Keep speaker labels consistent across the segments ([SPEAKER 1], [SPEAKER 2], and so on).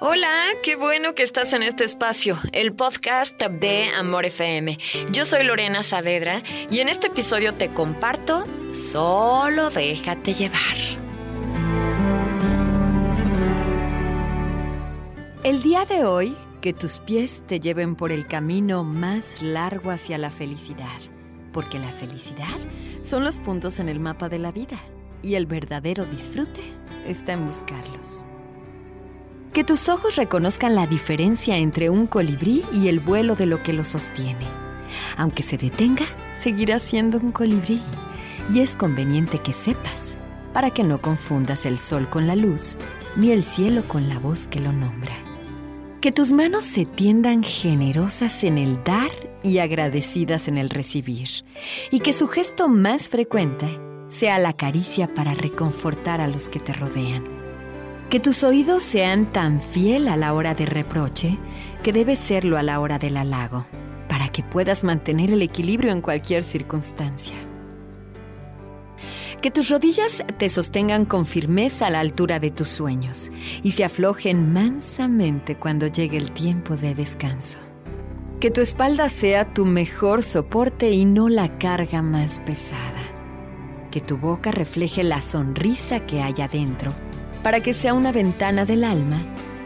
[SPEAKER 1] Hola, qué bueno que estás en este espacio, el podcast de Amor FM. Yo soy Lorena Saavedra y en este episodio te comparto Solo déjate llevar. El día de hoy, que tus pies te lleven por el camino más largo hacia la felicidad, porque la felicidad son los puntos en el mapa de la vida y el verdadero disfrute está en buscarlos. Que tus ojos reconozcan la diferencia entre un colibrí y el vuelo de lo que lo sostiene. Aunque se detenga, seguirá siendo un colibrí. Y es conveniente que sepas, para que no confundas el sol con la luz, ni el cielo con la voz que lo nombra. Que tus manos se tiendan generosas en el dar y agradecidas en el recibir. Y que su gesto más frecuente sea la caricia para reconfortar a los que te rodean que tus oídos sean tan fiel a la hora de reproche que debe serlo a la hora del halago, para que puedas mantener el equilibrio en cualquier circunstancia. Que tus rodillas te sostengan con firmeza a la altura de tus sueños y se aflojen mansamente cuando llegue el tiempo de descanso. Que tu espalda sea tu mejor soporte y no la carga más pesada. Que tu boca refleje la sonrisa que hay adentro para que sea una ventana del alma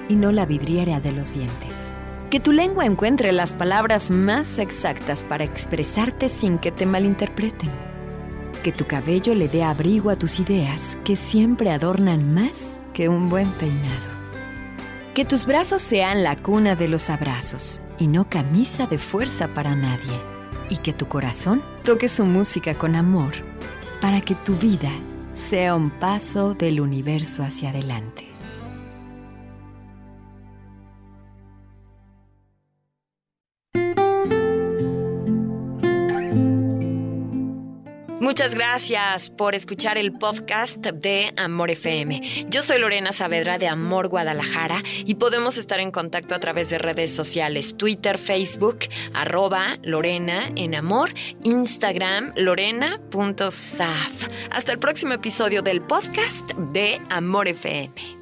[SPEAKER 1] y no la vidriera de los dientes. Que tu lengua encuentre las palabras más exactas para expresarte sin que te malinterpreten. Que tu cabello le dé abrigo a tus ideas que siempre adornan más que un buen peinado. Que tus brazos sean la cuna de los abrazos y no camisa de fuerza para nadie. Y que tu corazón toque su música con amor para que tu vida sea un paso del universo hacia adelante. Muchas gracias por escuchar el podcast de Amor FM. Yo soy Lorena Saavedra de Amor Guadalajara y podemos estar en contacto a través de redes sociales, Twitter, Facebook, arroba Lorena en Amor, Instagram, lorena.saf. Hasta el próximo episodio del podcast de Amor FM.